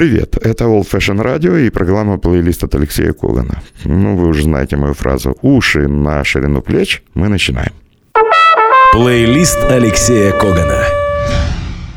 Привет, это Old Fashion Radio и программа плейлист от Алексея Когана. Ну, вы уже знаете мою фразу «Уши на ширину плеч». Мы начинаем. Плейлист Алексея Когана.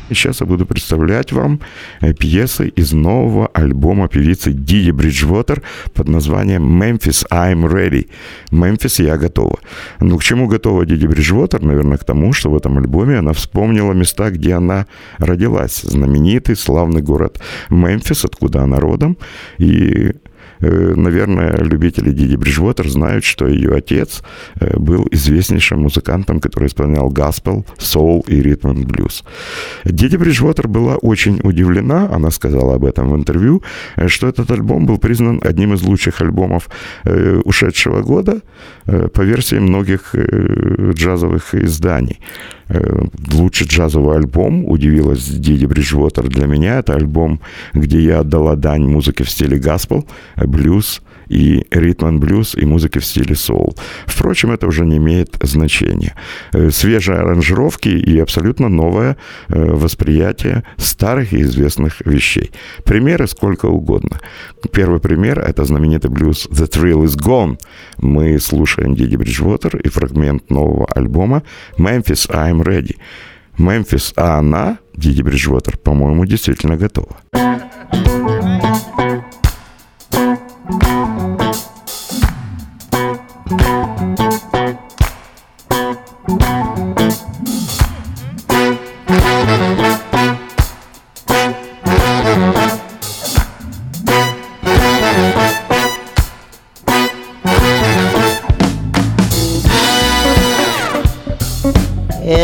Сейчас я буду представлять вам э, пьесы из нового альбома певицы Диди Бриджвотер под названием «Memphis, I'm Ready». «Мемфис, я готова». Ну, к чему готова Диди Бриджвотер? Наверное, к тому, что в этом альбоме она вспомнила места, где она родилась. Знаменитый, славный город Мемфис, откуда она родом. И наверное, любители Диди Бриджвотер знают, что ее отец э, был известнейшим музыкантом, который исполнял гаспел, соул и ритм и блюз. Диди Бриджвотер была очень удивлена, она сказала об этом в интервью, э, что этот альбом был признан одним из лучших альбомов ушедшего года по версии многих джазовых изданий. Э, лучший джазовый альбом, удивилась Диди Бриджвотер для меня. Это альбом, где я отдала дань музыке в стиле гаспел, блюз, и ритм блюз, и музыки в стиле соул. Впрочем, это уже не имеет значения. Э, свежие аранжировки и абсолютно новое э, восприятие старых и известных вещей. Примеры сколько угодно. Первый пример — это знаменитый блюз «The Thrill is Gone». Мы слушаем Диди Бриджвотер и фрагмент нового альбома «Memphis, I'm Ready». Мемфис, а она, Диди Бриджвотер, по-моему, действительно готова. Yeah,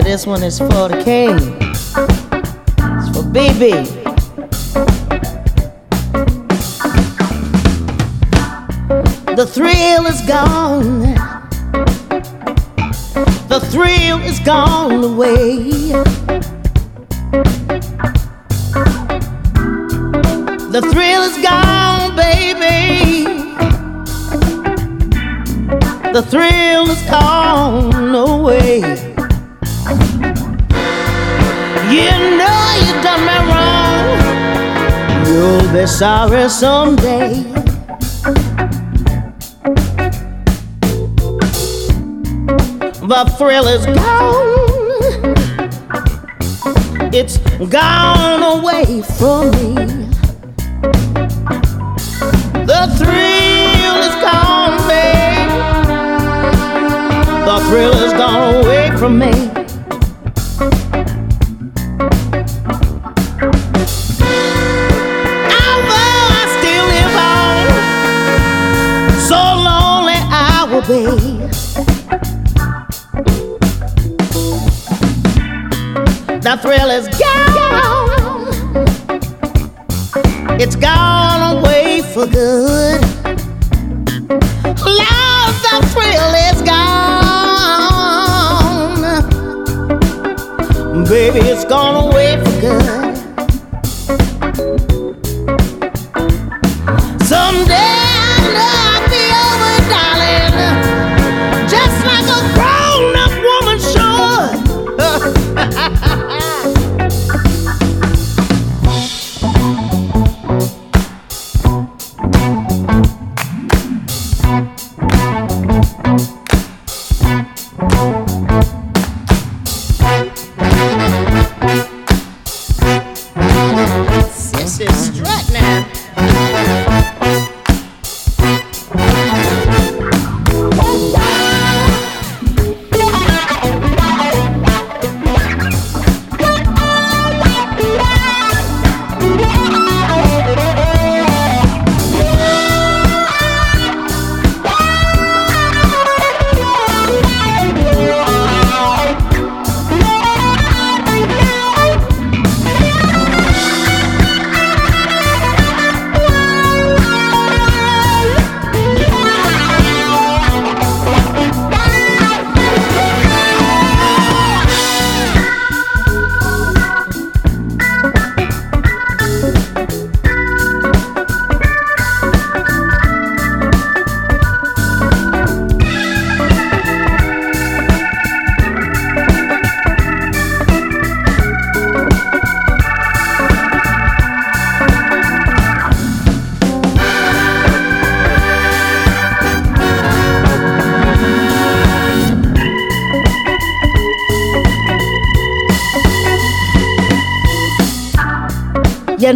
this one is for the king. It's for BB. The thrill is gone. The thrill is gone away. The thrill is gone, baby. The thrill is gone away. You know you done me wrong. You'll be sorry someday. The thrill is gone. It's gone away from me. The thrill is gone, babe. The thrill is gone away from me. The thrill is gone. It's gone away for good. Love, the thrill is gone. Baby, it's gone away for good. you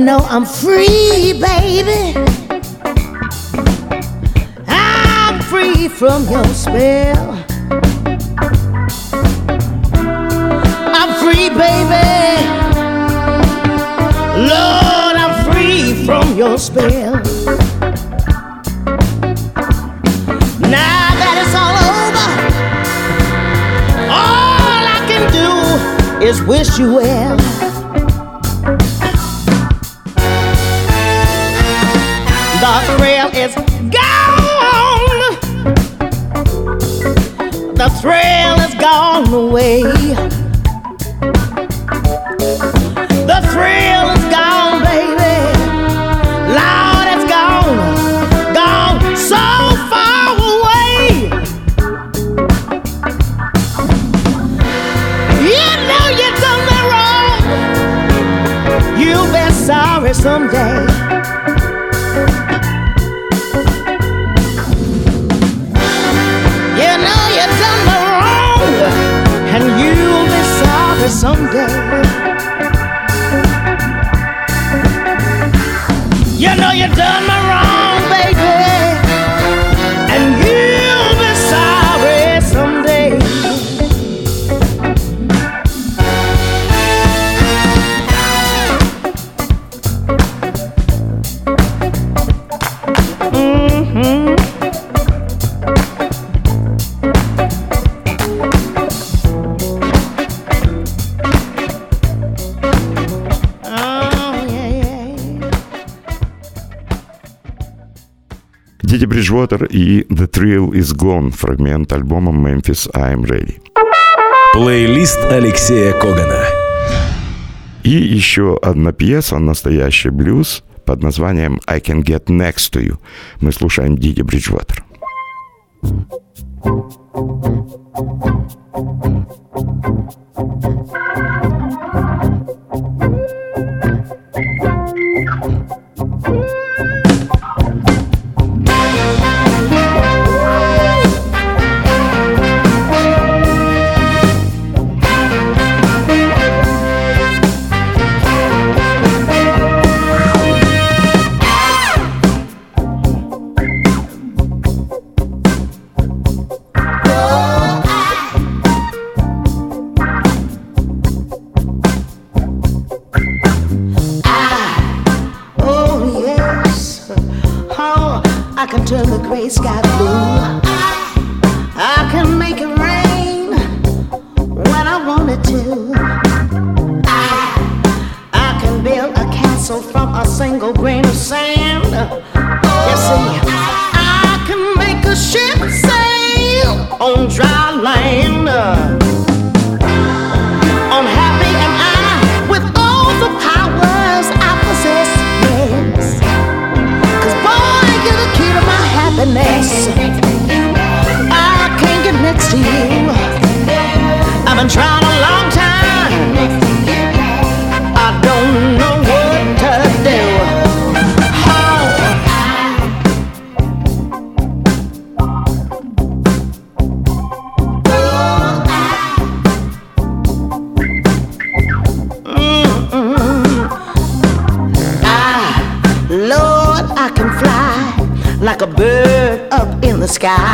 know I'm free, baby. I'm free from your spell. I'm free, baby. Lord, I'm free from your spell. Now that it's all over, all I can do is wish you well. Thrill is gone away. The thrill is gone, baby. Lord, it's gone, gone so far away. You know you done me wrong. You'll be sorry someday. Someday. You know you done me Бриджвотер и The Thrill is Gone, фрагмент альбома Memphis I'm Ready. Плейлист Алексея Когана. И еще одна пьеса, настоящий блюз, под названием I Can Get Next to You. Мы слушаем Диди Бриджвотер. Oh, sky.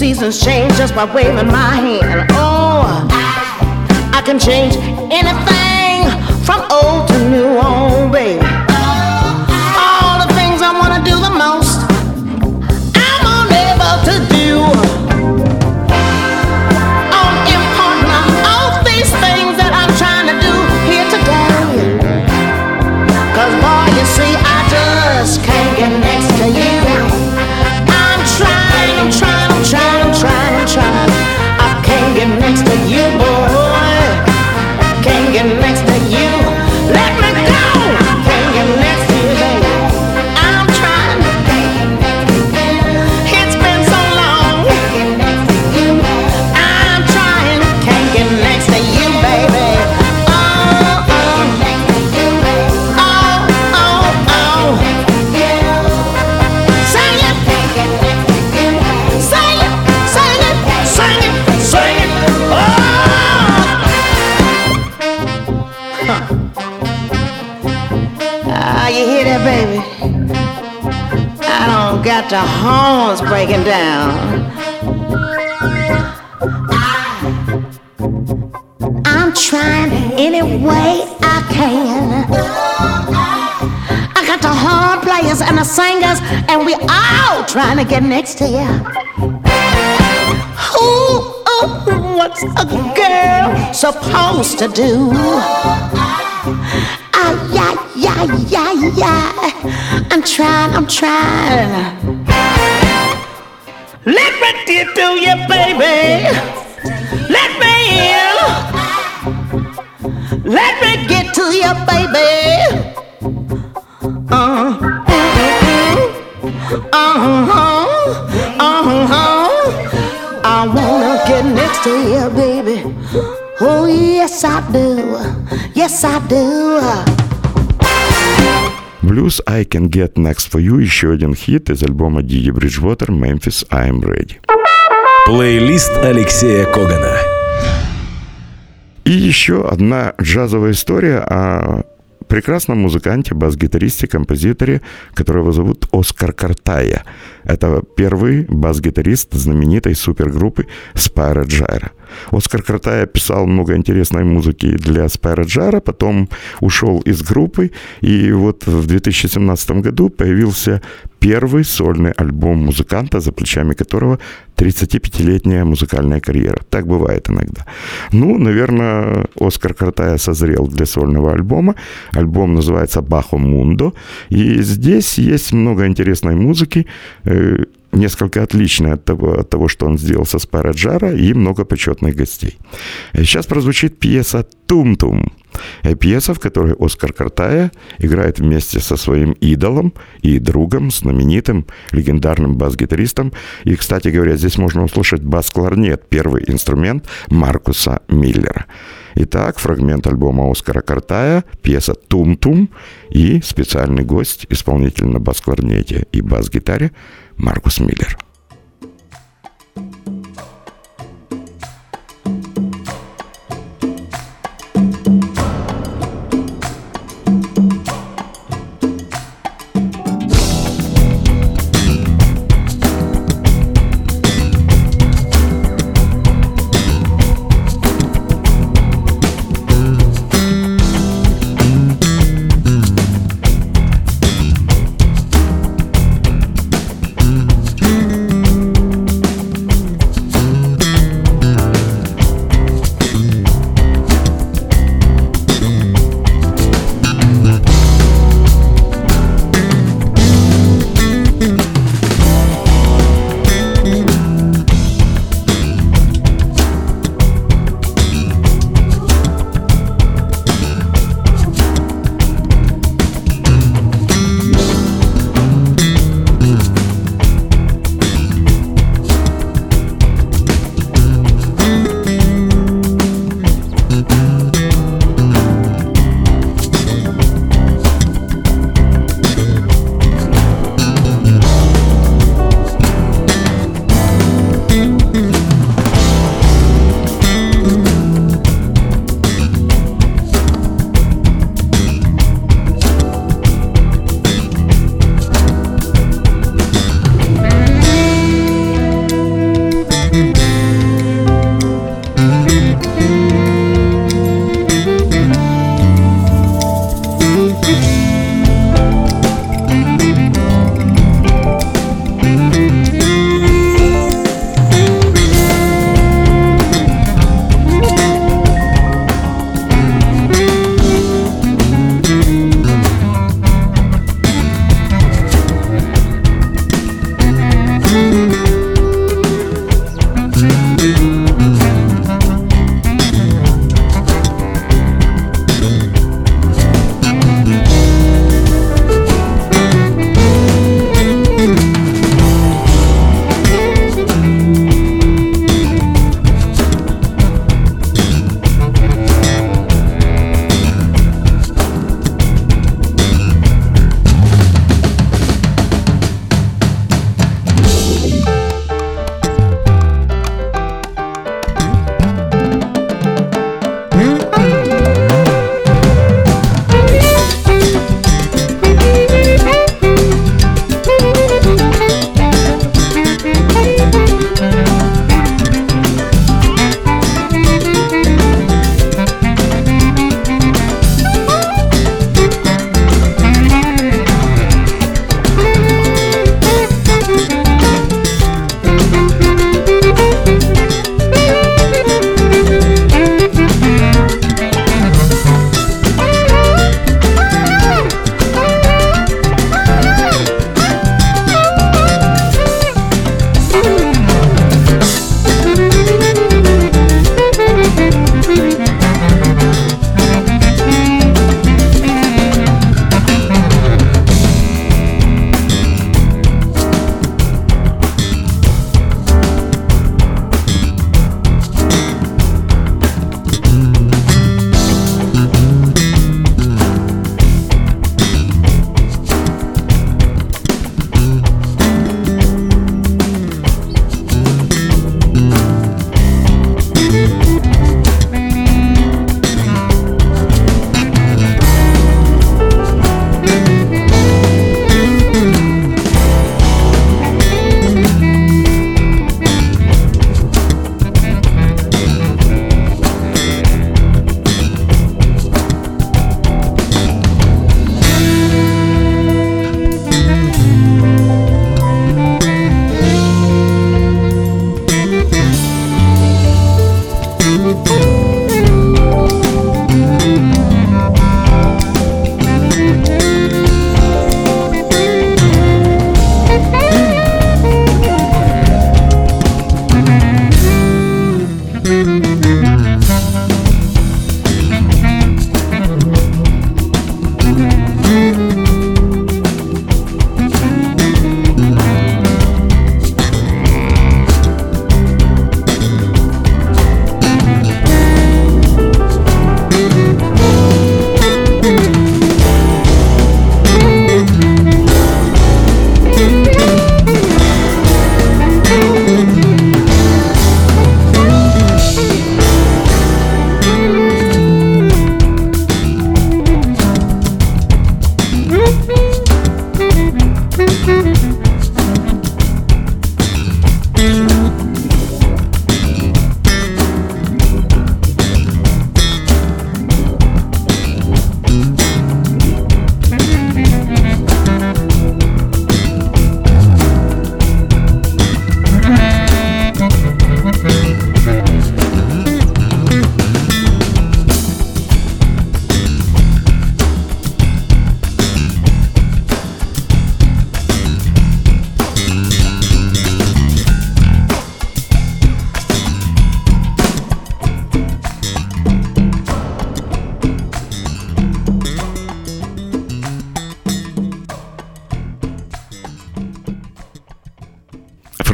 Seasons change just by waving my hand. Oh, I can change anything got the horns breaking down. I'm trying any way I can. I got the horn players and the singers, and we all trying to get next to you. Ooh, ooh, what's a girl supposed to do? Ah, yeah, yeah, yeah, yeah. I'm trying, I'm trying. Let me get to you, baby. Let me in. Let me get to you, baby. Uh, huh. uh-huh, uh-huh. I wanna get next to you, baby. Oh, yes, I do. Yes, I do. Blues I Can Get Next For You еще один хит из альбома Диди Бриджвотер «Memphis I'm Ready». Плейлист Алексея Когана. И еще одна джазовая история о прекрасном музыканте, бас-гитаристе, композиторе, которого зовут Оскар Картая. Это первый бас-гитарист знаменитой супергруппы Spyro Gyra. Оскар Картая писал много интересной музыки для Spyro Gyra, потом ушел из группы, и вот в 2017 году появился первый сольный альбом музыканта, за плечами которого 35-летняя музыкальная карьера. Так бывает иногда. Ну, наверное, Оскар Картая созрел для сольного альбома. Альбом называется «Bajo Mundo». И здесь есть много интересной музыки, э, несколько отличная от того, от того, что он сделал со Спараджара, и много почетных гостей. Сейчас прозвучит пьеса «Тум-тум». Э, Пьеса, в которой Оскар Картая играет вместе со своим идолом и другом, знаменитым легендарным бас-гитаристом. И, кстати говоря, здесь можно услышать бас-кларнет, первый инструмент Маркуса Миллера. Итак, фрагмент альбома Оскара Картая, пьеса «Тум-тум» и специальный гость, исполнитель на бас-кларнете и бас-гитаре Marcus Miller.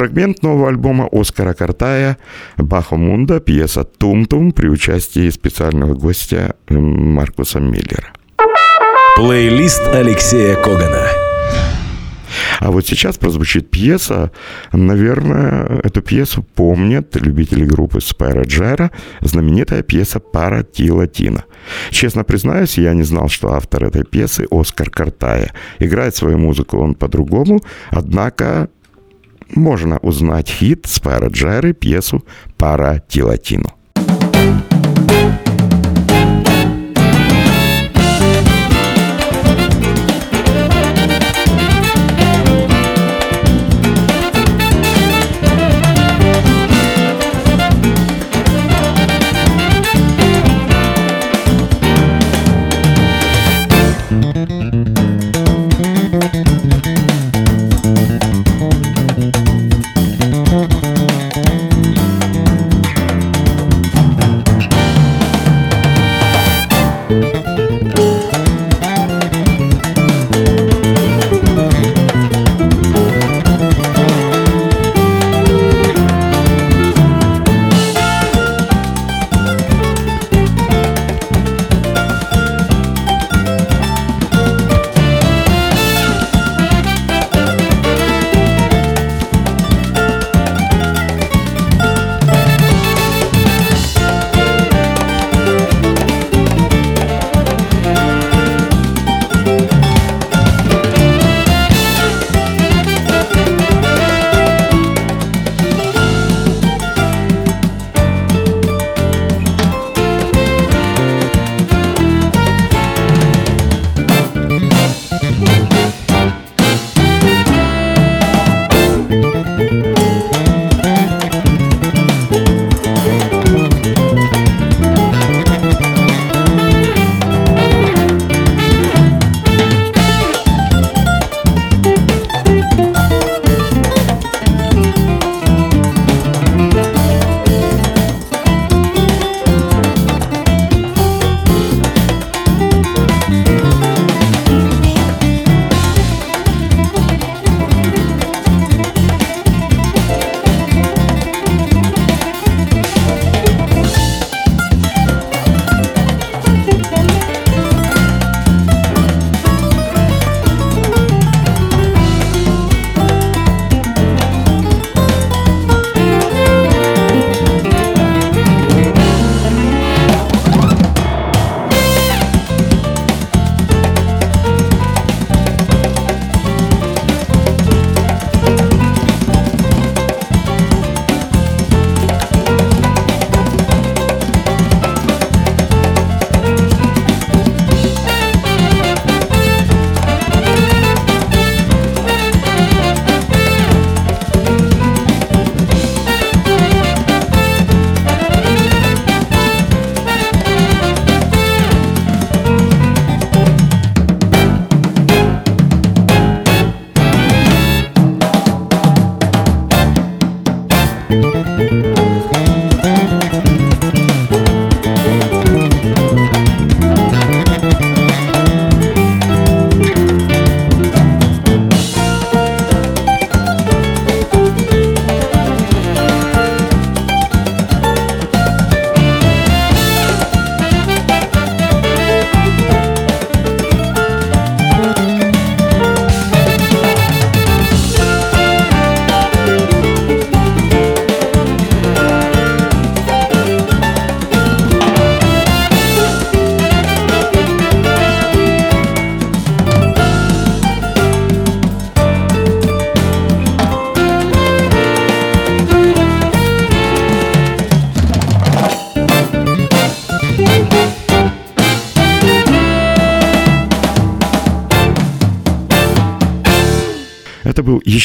Фрагмент нового альбома Оскара Картая «Bajo Mundo», пьеса «Тум-Тум» при участии специального гостя Маркуса Миллера. Плейлист Алексея Когана. А вот сейчас прозвучит пьеса. Наверное, эту пьесу помнят любители группы Spyro Gyra, знаменитая пьеса «Para Ti Latino». Честно признаюсь, я не знал, что автор этой пьесы Оскар Картая. Играет свою музыку он по-другому, однако можно узнать хит Спайра Джеры, пьесу «Пара Ти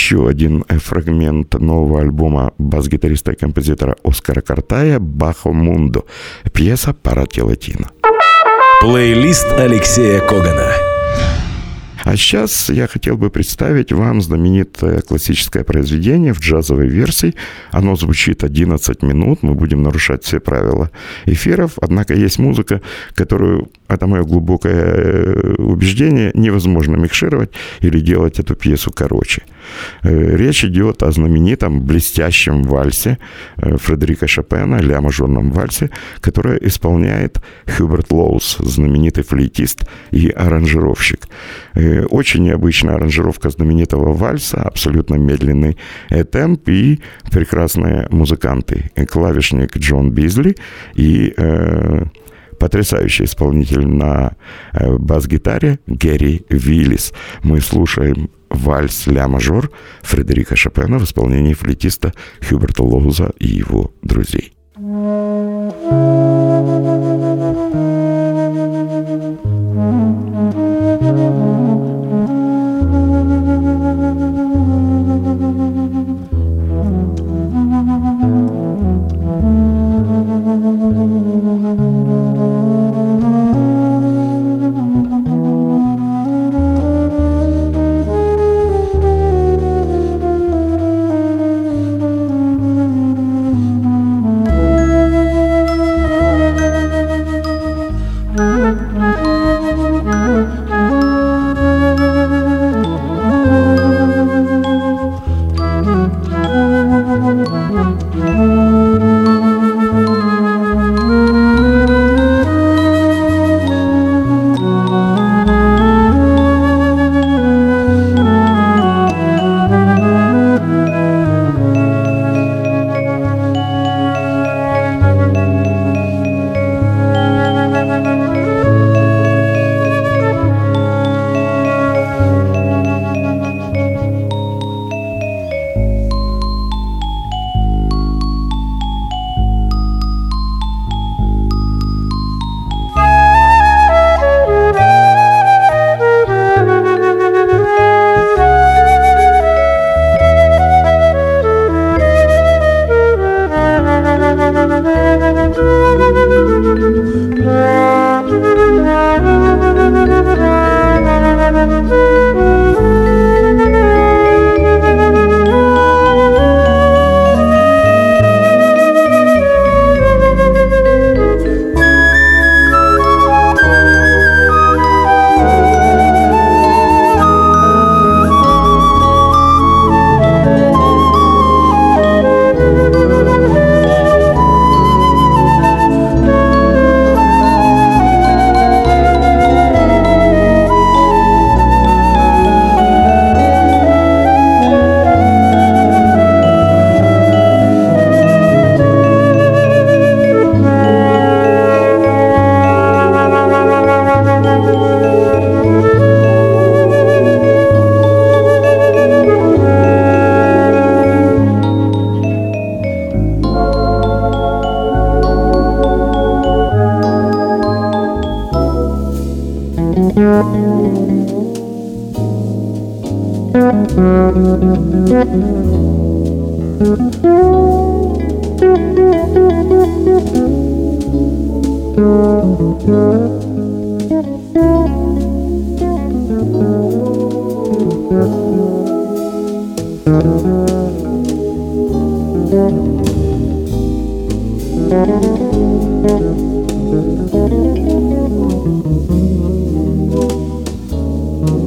еще один э, фрагмент нового альбома бас-гитариста и композитора Оскара Картая «Бахо Мундо», пьеса «Парати Латино». Плейлист Алексея Когана. А сейчас я хотел бы представить вам знаменитое классическое произведение в джазовой версии. Оно звучит 11 минут, мы будем нарушать все правила эфиров, однако есть музыка, которую это мое глубокое э, убеждение, невозможно микшировать или делать эту пьесу короче. Э, речь идет о знаменитом блестящем вальсе э, Фредерика Шопена, ля-мажорном вальсе, которое исполняет Хьюберт Лоус, знаменитый флейтист и аранжировщик. Очень необычная аранжировка знаменитого вальса, абсолютно медленный темп и прекрасные музыканты. Клавишник Джон Бизли и потрясающий исполнитель на э, бас-гитаре Гэри Виллис. Мы слушаем вальс ля-мажор Фредерика Шопена в исполнении флетиста Хьюберта Лоуза и его друзей. Плейлист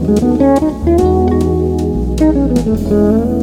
Thank you.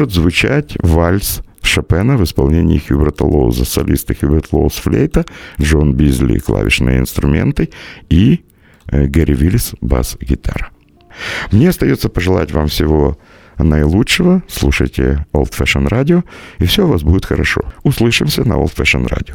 может звучать вальс Шопена в исполнении Хьюберта Лоуза, солиста Хьюберт Лоуз флейта, Джон Бизли клавишные инструменты и э, Гэри Виллис бас-гитара. Мне остается пожелать вам всего наилучшего. Слушайте Old Fashion Radio, и все у вас будет хорошо. Услышимся на Old Fashion Radio.